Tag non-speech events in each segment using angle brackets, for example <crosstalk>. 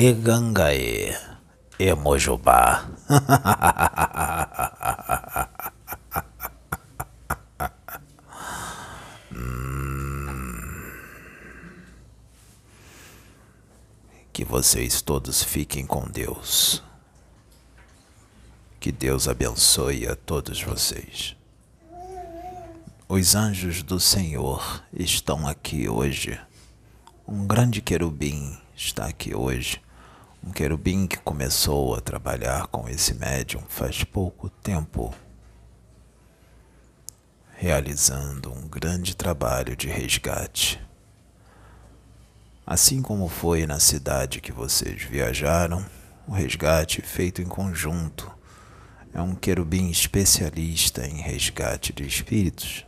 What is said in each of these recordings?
e Gangaê, e Mojubá. Que vocês todos fiquem com Deus. Que Deus abençoe a todos vocês. Os anjos do Senhor estão aqui hoje. Um grande querubim está aqui hoje. Um querubim que começou a trabalhar com esse médium faz pouco tempo, realizando um grande trabalho de resgate. Assim como foi na cidade que vocês viajaram, o resgate feito em conjunto é um querubim especialista em resgate de espíritos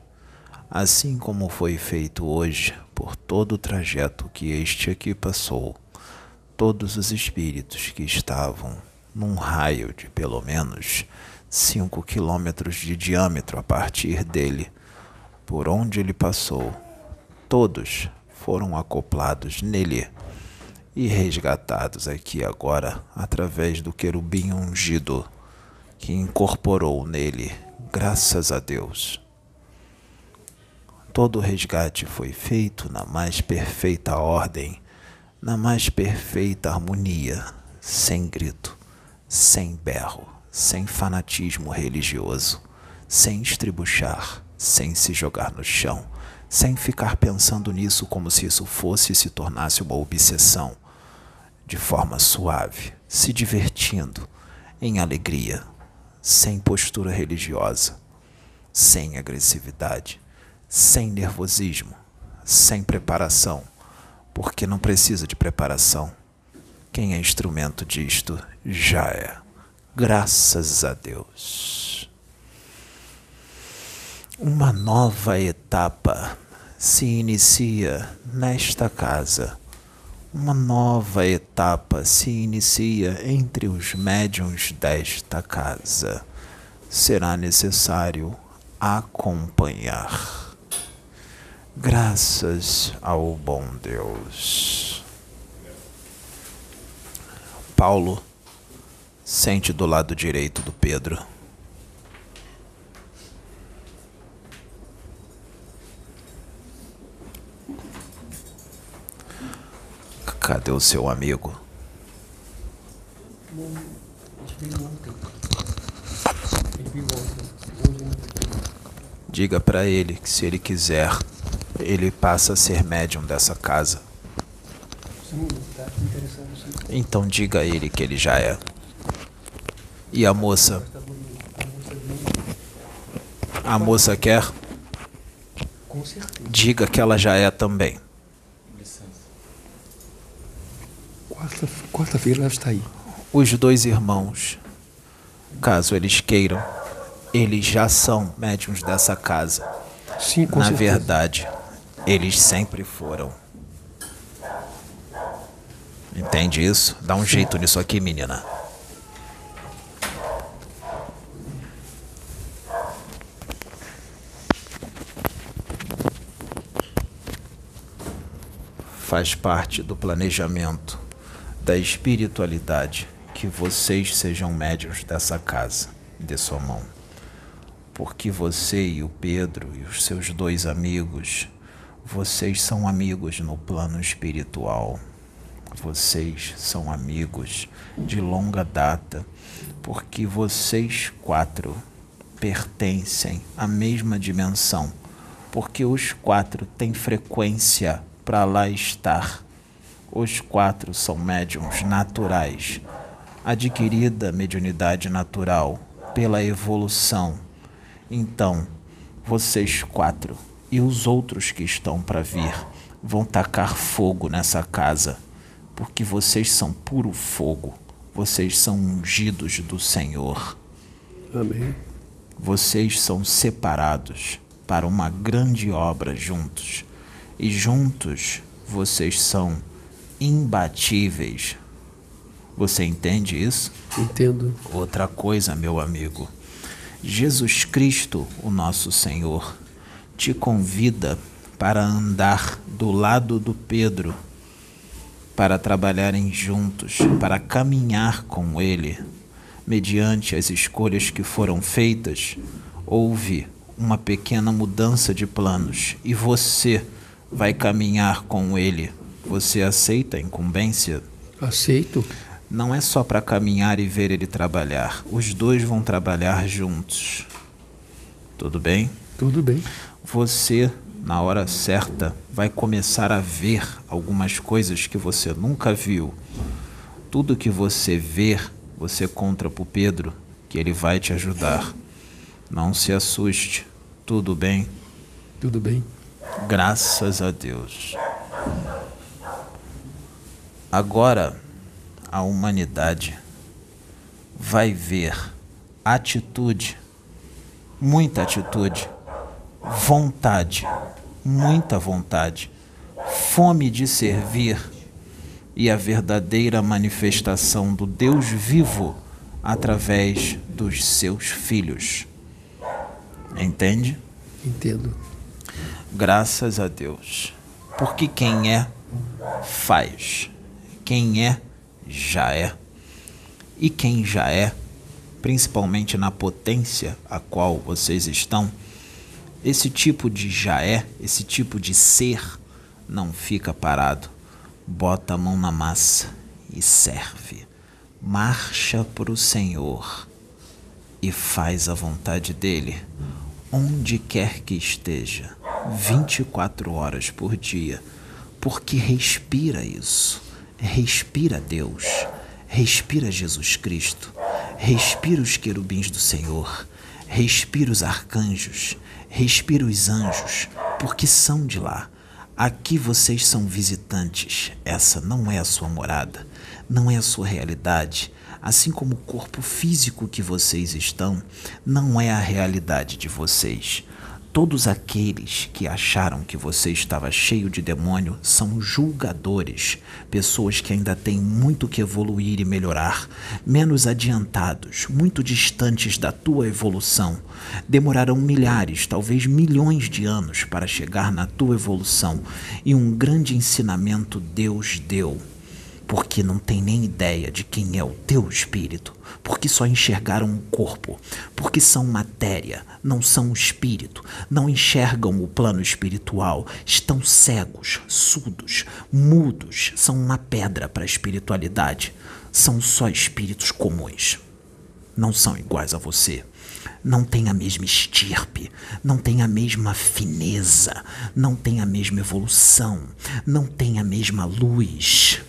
assim como foi feito hoje por todo o trajeto que este aqui passou, todos os espíritos que estavam num raio de pelo menos cinco quilômetros de diâmetro a partir dele, por onde ele passou, todos foram acoplados nele e resgatados aqui agora através do querubim ungido que incorporou nele, graças a Deus. Todo o resgate foi feito na mais perfeita ordem, na mais perfeita harmonia, sem grito, sem berro, sem fanatismo religioso, sem estribuchar, sem se jogar no chão, sem ficar pensando nisso como se isso fosse e se tornasse uma obsessão, de forma suave, se divertindo, em alegria, sem postura religiosa, sem agressividade sem nervosismo, sem preparação, porque não precisa de preparação. Quem é instrumento disto já é. Graças a Deus. Uma nova etapa se inicia nesta casa. Uma nova etapa se inicia entre os médiuns desta casa. Será necessário acompanhar. Graças ao bom Deus. Paulo sente do lado direito do Pedro. Cadê o seu amigo? Diga para ele que se ele quiser ele passa a ser médium dessa casa. Então diga a ele que ele já é. E a moça? A moça quer? Diga que ela já é também. Quarta-feira ela está aí. Os dois irmãos, caso eles queiram, eles já são médiums dessa casa. Sim, com Na certeza. verdade, eles sempre foram. Entende isso? Dá um jeito nisso aqui, menina. Faz parte do planejamento da espiritualidade que vocês sejam médios dessa casa, de sua mão. Porque você e o Pedro e os seus dois amigos vocês são amigos no plano espiritual. Vocês são amigos de longa data, porque vocês quatro pertencem à mesma dimensão, porque os quatro têm frequência para lá estar. Os quatro são médiums naturais, adquirida mediunidade natural pela evolução. Então, vocês quatro e os outros que estão para vir vão tacar fogo nessa casa, porque vocês são puro fogo, vocês são ungidos do Senhor. Amém. Vocês são separados para uma grande obra juntos, e juntos vocês são imbatíveis. Você entende isso? Entendo. Outra coisa, meu amigo. Jesus Cristo, o nosso Senhor, te convida para andar do lado do Pedro, para trabalharem juntos, para caminhar com ele, mediante as escolhas que foram feitas, houve uma pequena mudança de planos e você vai caminhar com ele. Você aceita a incumbência? Aceito. Não é só para caminhar e ver ele trabalhar. Os dois vão trabalhar juntos. Tudo bem? Tudo bem. Você, na hora certa, vai começar a ver algumas coisas que você nunca viu. Tudo que você ver, você contra pro Pedro, que ele vai te ajudar. Não se assuste. Tudo bem? Tudo bem. Graças a Deus. Agora a humanidade vai ver atitude, muita atitude, vontade, muita vontade, fome de servir e a verdadeira manifestação do Deus vivo através dos seus filhos. Entende? Entendo. Graças a Deus. Porque quem é, faz. Quem é, já é. E quem já é, principalmente na potência a qual vocês estão, esse tipo de já é, esse tipo de ser, não fica parado. Bota a mão na massa e serve. Marcha para o Senhor e faz a vontade dele, onde quer que esteja, 24 horas por dia, porque respira isso. Respira Deus, respira Jesus Cristo, respira os querubins do Senhor, respira os arcanjos, respira os anjos, porque são de lá. Aqui vocês são visitantes, essa não é a sua morada, não é a sua realidade. Assim como o corpo físico que vocês estão, não é a realidade de vocês. Todos aqueles que acharam que você estava cheio de demônio são julgadores, pessoas que ainda têm muito que evoluir e melhorar, menos adiantados, muito distantes da tua evolução. Demorarão milhares, talvez milhões de anos para chegar na tua evolução, e um grande ensinamento Deus deu porque não tem nem ideia de quem é o teu espírito, porque só enxergaram um corpo, porque são matéria, não são espírito, não enxergam o plano espiritual, estão cegos, surdos, mudos, são uma pedra para a espiritualidade, são só espíritos comuns. Não são iguais a você. Não têm a mesma estirpe, não têm a mesma fineza, não têm a mesma evolução, não têm a mesma luz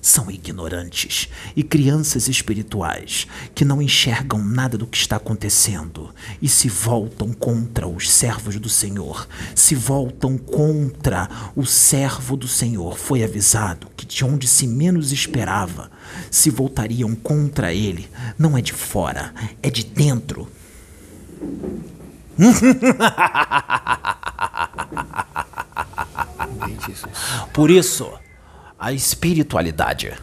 são ignorantes e crianças espirituais que não enxergam nada do que está acontecendo e se voltam contra os servos do Senhor, se voltam contra o servo do Senhor. Foi avisado que de onde se menos esperava, se voltariam contra ele. Não é de fora, é de dentro. Por isso, a espiritualidade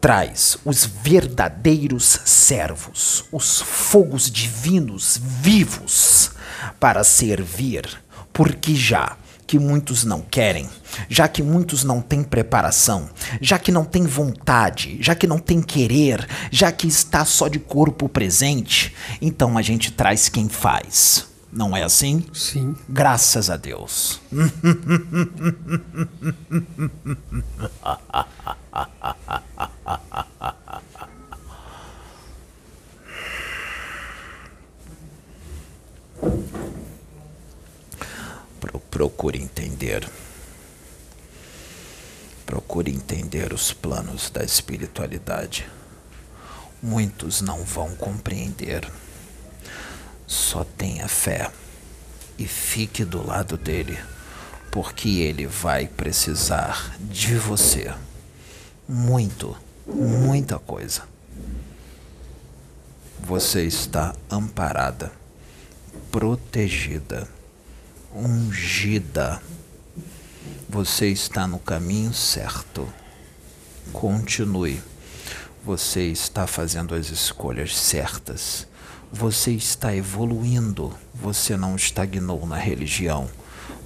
traz os verdadeiros servos, os fogos divinos vivos para servir, porque já que muitos não querem, já que muitos não têm preparação, já que não têm vontade, já que não têm querer, já que está só de corpo presente, então a gente traz quem faz. Não é assim? Sim. Graças a Deus. Procure entender. Procure entender os planos da espiritualidade. Muitos não vão compreender. Só tenha fé e fique do lado dele, porque ele vai precisar de você. Muito, muita coisa. Você está amparada, protegida, ungida. Você está no caminho certo. Continue. Você está fazendo as escolhas certas você está evoluindo, você não estagnou na religião,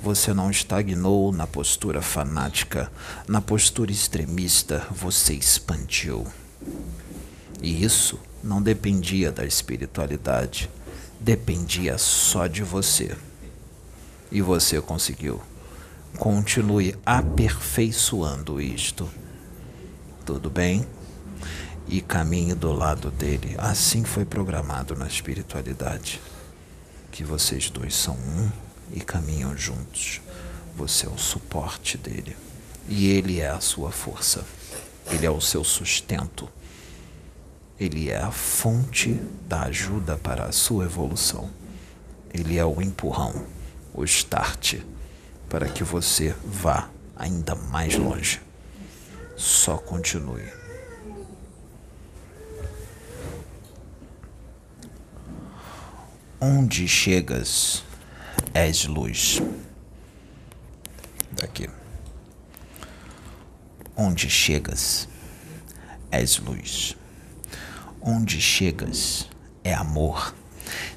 Você não estagnou na postura fanática, na postura extremista, você expandiu. E isso não dependia da espiritualidade, dependia só de você. E você conseguiu. Continue aperfeiçoando isto. Tudo bem? E caminhe do lado dele. Assim foi programado na espiritualidade. Que vocês dois são um e caminham juntos. Você é o suporte dele. E ele é a sua força. Ele é o seu sustento. Ele é a fonte da ajuda para a sua evolução. Ele é o empurrão, o start, para que você vá ainda mais longe. Só continue. Onde chegas, és luz. Daqui. Onde chegas, és luz. Onde chegas, é amor.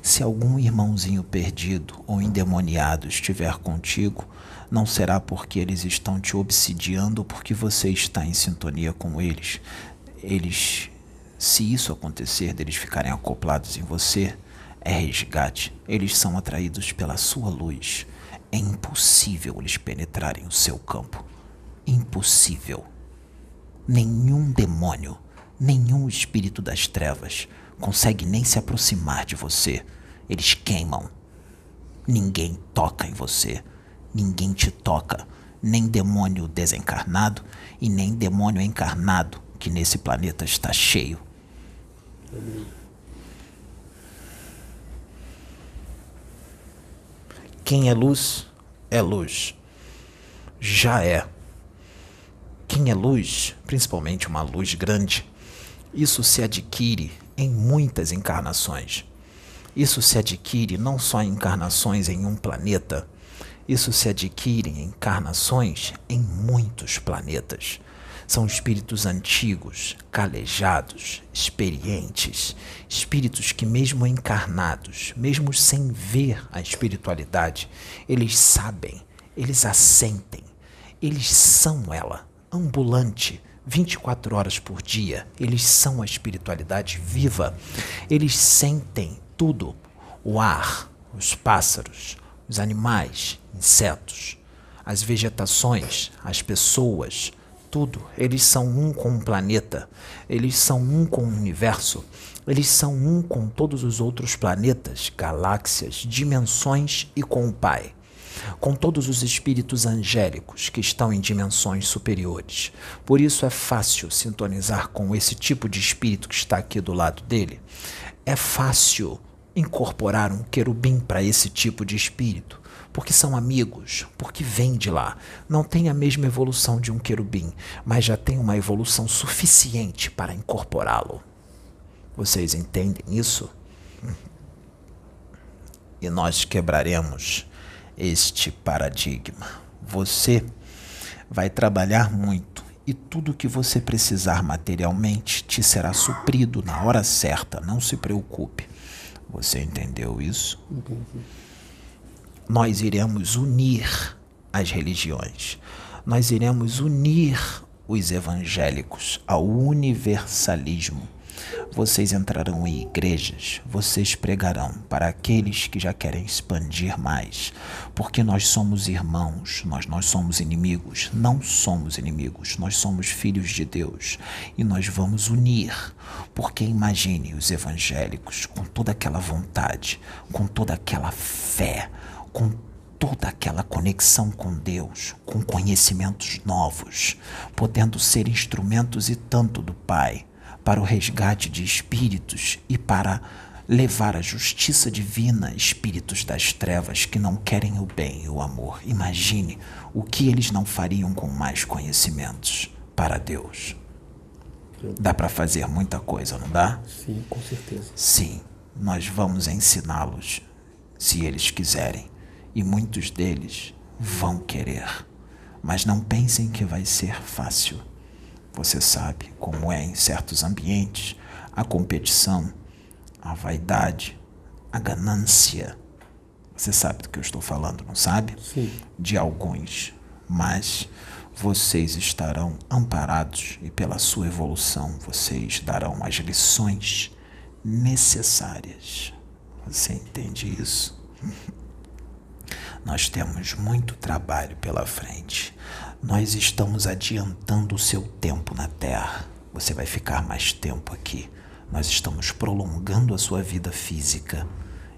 Se algum irmãozinho perdido ou endemoniado estiver contigo, não será porque eles estão te obsidiando ou porque você está em sintonia com eles. Eles, se isso acontecer, deles ficarem acoplados em você, é resgate. Eles são atraídos pela sua luz. É impossível eles penetrarem o seu campo. Impossível. Nenhum demônio, nenhum espírito das trevas consegue nem se aproximar de você. Eles queimam. Ninguém toca em você. Ninguém te toca. Nem demônio desencarnado e nem demônio encarnado que nesse planeta está cheio. Amém. Quem é luz, é luz. Já é. Quem é luz, principalmente uma luz grande, isso se adquire em muitas encarnações. Isso se adquire não só em encarnações em um planeta, isso se adquire em encarnações em muitos planetas. São espíritos antigos, calejados, experientes, espíritos que, mesmo encarnados, mesmo sem ver a espiritualidade, eles sabem, eles a sentem, eles são ela, ambulante, 24 horas por dia, eles são a espiritualidade viva, eles sentem tudo: o ar, os pássaros, os animais, insetos, as vegetações, as pessoas tudo. Eles são um com o planeta, eles são um com o universo, eles são um com todos os outros planetas, galáxias, dimensões e com o Pai. Com todos os espíritos angélicos que estão em dimensões superiores. Por isso é fácil sintonizar com esse tipo de espírito que está aqui do lado dele. É fácil incorporar um querubim para esse tipo de espírito porque são amigos, porque vêm de lá. Não tem a mesma evolução de um querubim, mas já tem uma evolução suficiente para incorporá-lo. Vocês entendem isso? E nós quebraremos este paradigma. Você vai trabalhar muito e tudo que você precisar materialmente te será suprido na hora certa. Não se preocupe. Você entendeu isso? Entendi nós iremos unir as religiões, nós iremos unir os evangélicos ao universalismo. Vocês entrarão em igrejas, vocês pregarão para aqueles que já querem expandir mais, porque nós somos irmãos, nós não somos inimigos, não somos inimigos, nós somos filhos de Deus. E nós vamos unir, porque imagine os evangélicos com toda aquela vontade, com toda aquela fé, com toda aquela conexão com Deus, com conhecimentos novos, podendo ser instrumentos e tanto do Pai para o resgate de espíritos e para levar a justiça divina espíritos das trevas que não querem o bem e o amor. Imagine o que eles não fariam com mais conhecimentos para Deus. Dá para fazer muita coisa, não dá? Sim, com certeza. Sim, nós vamos ensiná-los, se eles quiserem e muitos deles vão querer. Mas não pensem que vai ser fácil. Você sabe como é em certos ambientes a competição, a vaidade, a ganância. Você sabe do que eu estou falando, não sabe? Sim. De alguns. Mas vocês estarão amparados e pela sua evolução vocês darão as lições necessárias. Você entende isso? Nós temos muito trabalho pela frente. Nós estamos adiantando o seu tempo na Terra. Você vai ficar mais tempo aqui. Nós estamos prolongando a sua vida física.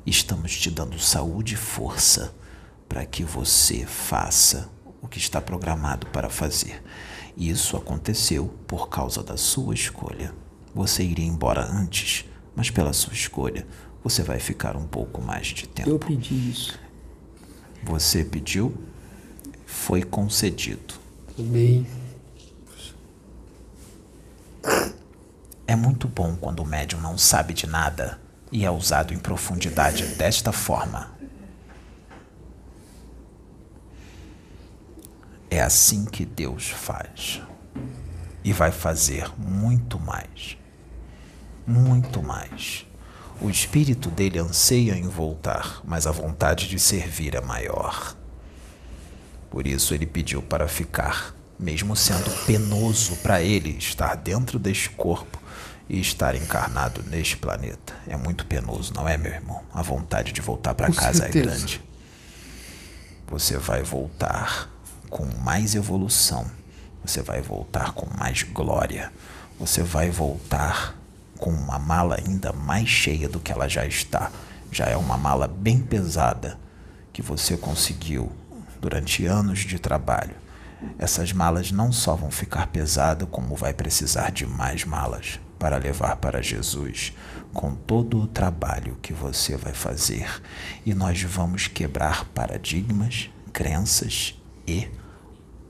Estamos te dando saúde e força para que você faça o que está programado para fazer. Isso aconteceu por causa da sua escolha. Você iria embora antes, mas pela sua escolha, você vai ficar um pouco mais de tempo. Eu pedi isso. Você pediu, foi concedido. Amém. É muito bom quando o médium não sabe de nada e é usado em profundidade desta forma. É assim que Deus faz. E vai fazer muito mais. Muito mais. O espírito dele anseia em voltar, mas a vontade de servir é maior. Por isso ele pediu para ficar, mesmo sendo penoso para ele estar dentro deste corpo e estar encarnado neste planeta. É muito penoso, não é, meu irmão? A vontade de voltar para casa é certeza. grande. Você vai voltar com mais evolução. Você vai voltar com mais glória. Você vai voltar com uma mala ainda mais cheia do que ela já está. Já é uma mala bem pesada que você conseguiu durante anos de trabalho. Essas malas não só vão ficar pesadas, como vai precisar de mais malas para levar para Jesus, com todo o trabalho que você vai fazer. E nós vamos quebrar paradigmas, crenças e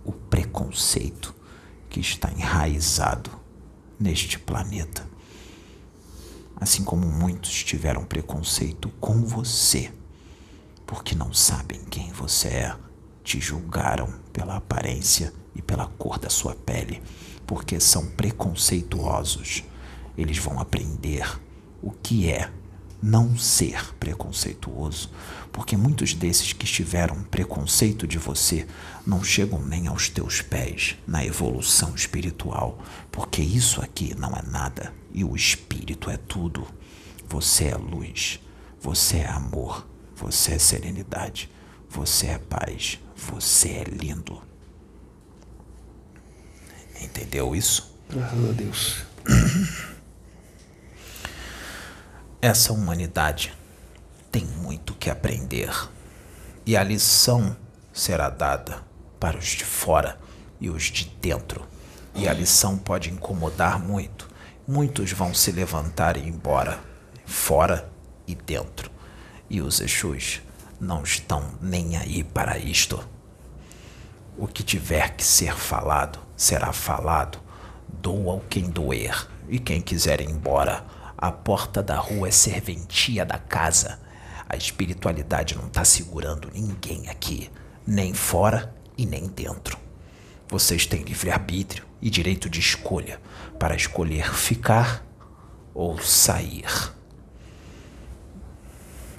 o preconceito que está enraizado neste planeta. Assim como muitos tiveram preconceito com você, porque não sabem quem você é, te julgaram pela aparência e pela cor da sua pele, porque são preconceituosos. Eles vão aprender o que é não ser preconceituoso, porque muitos desses que tiveram preconceito de você não chegam nem aos teus pés na evolução espiritual, porque isso aqui não é nada e o espírito é tudo. Você é luz, você é amor, você é serenidade, você é paz, você é lindo. Entendeu isso? Graças a Deus. Essa humanidade tem muito que aprender e a lição será dada para os de fora e os de dentro. E a lição pode incomodar muito. Muitos vão se levantar e ir embora, fora e dentro. E os Exus não estão nem aí para isto. O que tiver que ser falado, será falado. Doa quem doer, e quem quiser ir embora, a porta da rua é serventia da casa. A espiritualidade não está segurando ninguém aqui, nem fora e nem dentro. Vocês têm livre-arbítrio e direito de escolha para escolher ficar ou sair.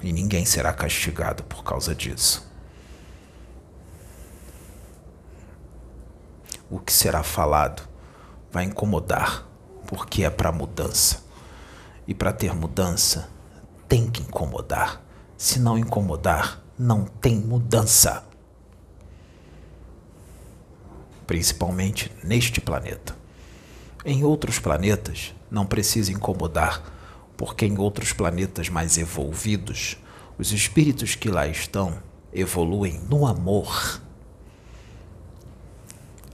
E ninguém será castigado por causa disso. O que será falado vai incomodar, porque é para mudança. E para ter mudança, tem que incomodar. Se não incomodar, não tem mudança. Principalmente neste planeta. Em outros planetas, não precisa incomodar, porque em outros planetas mais evolvidos, os espíritos que lá estão evoluem no amor.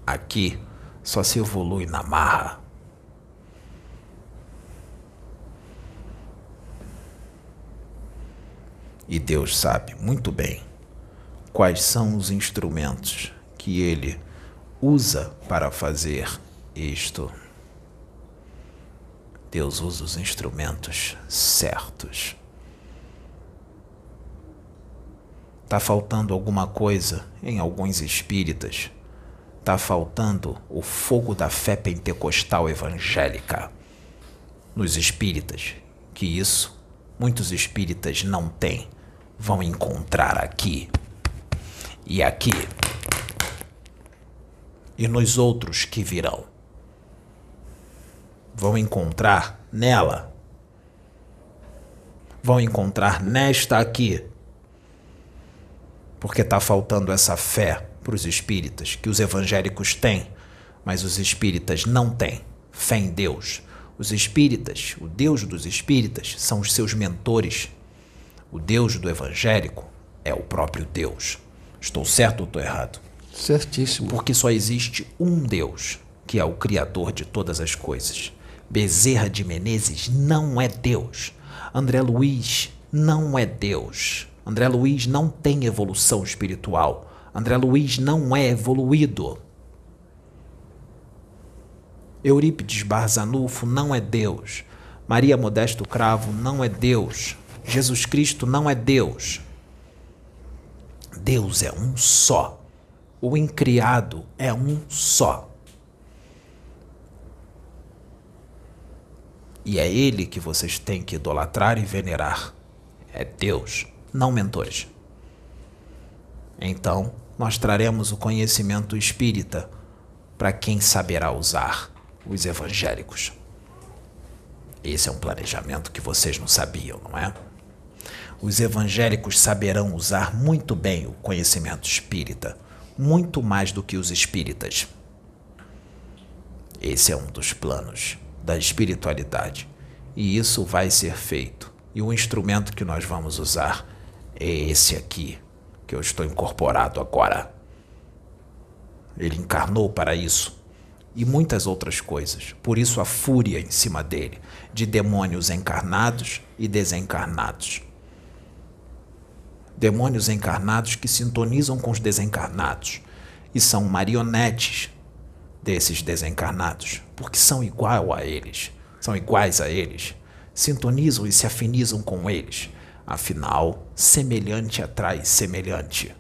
Aqui só se evolui na marra. E Deus sabe muito bem quais são os instrumentos que Ele usa para fazer isto. Deus usa os instrumentos certos. Está faltando alguma coisa em alguns espíritas. Está faltando o fogo da fé pentecostal evangélica nos espíritas, que isso muitos espíritas não têm vão encontrar aqui e aqui e nos outros que virão. Vão encontrar nela. Vão encontrar nesta aqui. Porque está faltando essa fé para os espíritas que os evangélicos têm, mas os espíritas não têm fé em Deus. Os espíritas, o Deus dos espíritas, são os seus mentores. O Deus do evangélico é o próprio Deus. Estou certo ou estou errado? Certíssimo. Porque só existe um Deus, que é o Criador de todas as coisas. Bezerra de Menezes não é Deus. André Luiz não é Deus. André Luiz não tem evolução espiritual. André Luiz não é evoluído. Eurípides Barzanufo não é Deus. Maria Modesto Cravo não é Deus. Jesus Cristo não é Deus. Deus é um só. O incriado é um só. E é Ele que vocês têm que idolatrar e venerar. É Deus, não mentores. Então, nós traremos o conhecimento espírita para quem saberá usar os evangélicos. Esse é um planejamento que vocês não sabiam, não é? Os evangélicos saberão usar muito bem o conhecimento espírita, muito mais do que os espíritas. Esse é um dos planos da espiritualidade e isso vai ser feito. E o instrumento que nós vamos usar é esse aqui, que eu estou incorporado agora. Ele encarnou para isso e muitas outras coisas. Por isso a fúria em cima dele, de demônios encarnados e desencarnados. Demônios encarnados que sintonizam com os desencarnados e são marionetes desses desencarnados, porque são igual a eles, são iguais a eles, sintonizam e se afinizam com eles. Afinal, semelhante atrai semelhante,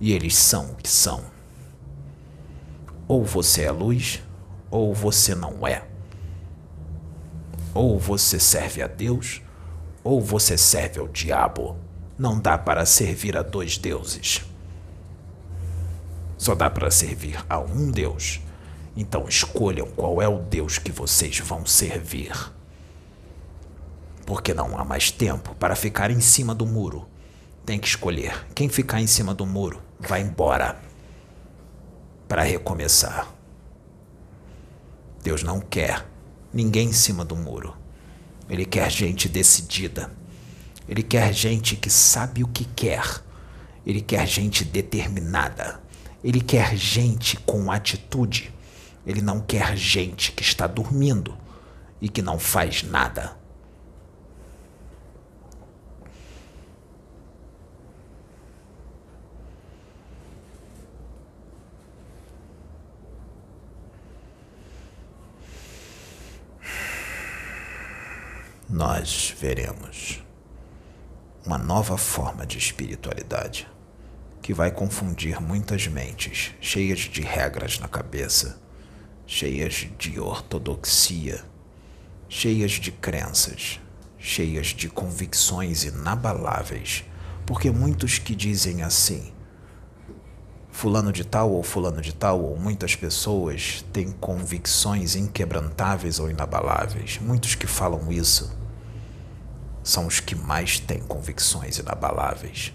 e eles são o que são. Ou você é luz, ou você não é. Ou você serve a Deus, ou você serve ao diabo. Não dá para servir a dois deuses. Só dá para servir a um Deus. Então escolham qual é o Deus que vocês vão servir. Porque não há mais tempo para ficar em cima do muro. Tem que escolher. Quem ficar em cima do muro vai embora para recomeçar. Deus não quer ninguém em cima do muro. Ele quer gente decidida. Ele quer gente que sabe o que quer. Ele quer gente determinada. Ele quer gente com atitude. Ele não quer gente que está dormindo e que não faz nada. nós veremos uma nova forma de espiritualidade que vai confundir muitas mentes cheias de regras na cabeça, cheias de ortodoxia, cheias de crenças, cheias de convicções inabaláveis, porque muitos que dizem assim, fulano de tal ou fulano de tal, ou muitas pessoas têm convicções inquebrantáveis ou inabaláveis. Muitos que falam isso são os que mais têm convicções inabaláveis.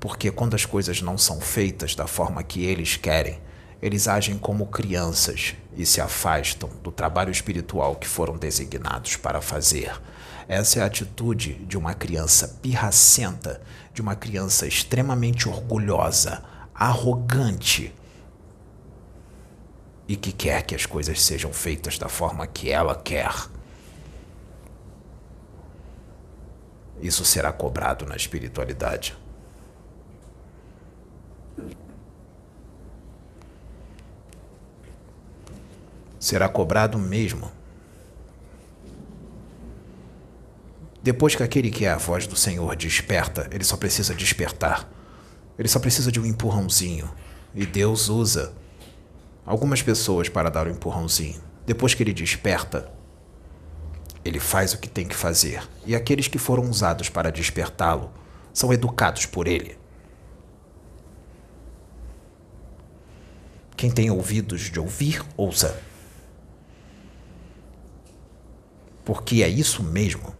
Porque quando as coisas não são feitas da forma que eles querem, eles agem como crianças e se afastam do trabalho espiritual que foram designados para fazer. Essa é a atitude de uma criança pirracenta, de uma criança extremamente orgulhosa, arrogante e que quer que as coisas sejam feitas da forma que ela quer. Isso será cobrado na espiritualidade. Será cobrado mesmo. Depois que aquele que é a voz do Senhor desperta, ele só precisa despertar. Ele só precisa de um empurrãozinho. E Deus usa algumas pessoas para dar o um empurrãozinho. Depois que ele desperta, ele faz o que tem que fazer. E aqueles que foram usados para despertá-lo são educados por ele. Quem tem ouvidos de ouvir, ouça. Porque é isso mesmo.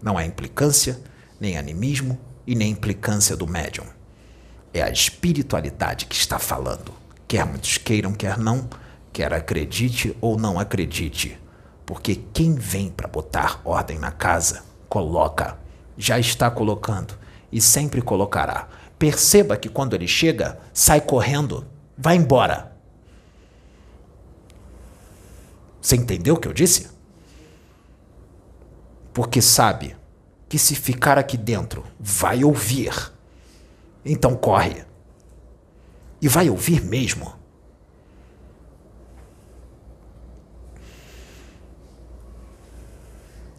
Não é implicância, nem animismo e nem implicância do médium. É a espiritualidade que está falando. Quer muitos queiram, quer não, quer acredite ou não acredite. Porque quem vem para botar ordem na casa, coloca, já está colocando e sempre colocará. Perceba que quando ele chega, sai correndo, vai embora. Você entendeu o que eu disse? porque sabe que se ficar aqui dentro vai ouvir. Então corre. E vai ouvir mesmo.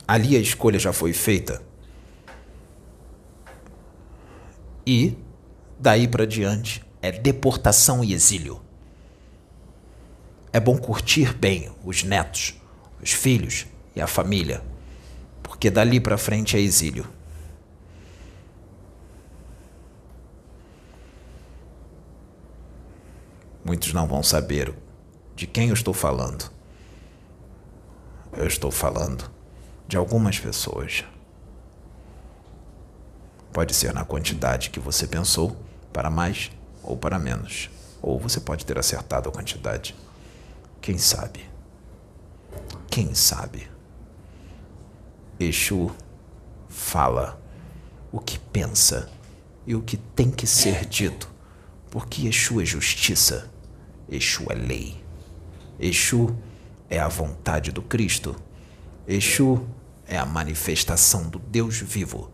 Ali a escolha já foi feita. E daí para diante é deportação e exílio. É bom curtir bem os netos, os filhos e a família porque dali para frente é exílio. Muitos não vão saber de quem eu estou falando. Eu estou falando de algumas pessoas. Pode ser na quantidade que você pensou, para mais ou para menos. Ou você pode ter acertado a quantidade. Quem sabe? Quem sabe? Exu fala o que pensa e o que tem que ser dito, porque Exu é justiça, Exu é lei, Exu é a vontade do Cristo, Exu é a manifestação do Deus vivo.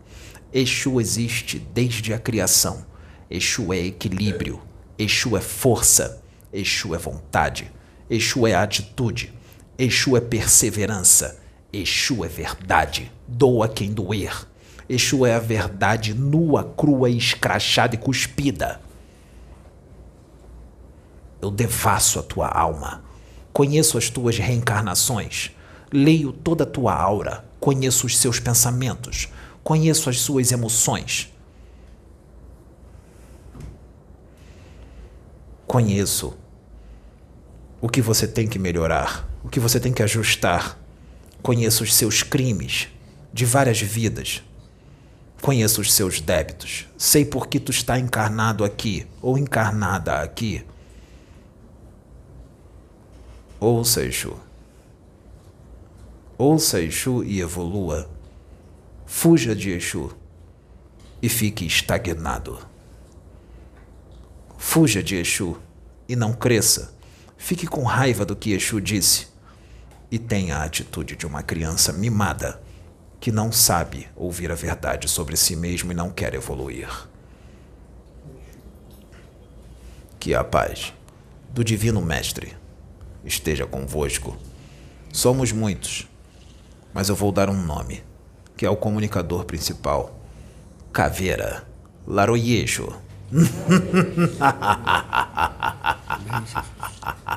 Exu existe desde a criação. Exu é equilíbrio, Exu é força, Exu é vontade, Exu é atitude, Exu é perseverança. Exu é verdade, doa quem doer. Exu é a verdade nua, crua, escrachada e cuspida. Eu devasso a tua alma, conheço as tuas reencarnações, leio toda a tua aura, conheço os seus pensamentos, conheço as suas emoções. Conheço o que você tem que melhorar, o que você tem que ajustar Conheço os seus crimes de várias vidas. Conheço os seus débitos. Sei por que tu está encarnado aqui ou encarnada aqui. Ouça, Exu. Ouça Exu e evolua. Fuja de Exu e fique estagnado. Fuja de Exu e não cresça. Fique com raiva do que Exu disse e tem a atitude de uma criança mimada que não sabe ouvir a verdade sobre si mesmo e não quer evoluir. Que a paz do Divino Mestre esteja convosco. Somos muitos, mas eu vou dar um nome, que é o comunicador principal: Caveira. Laroyejo. <laughs>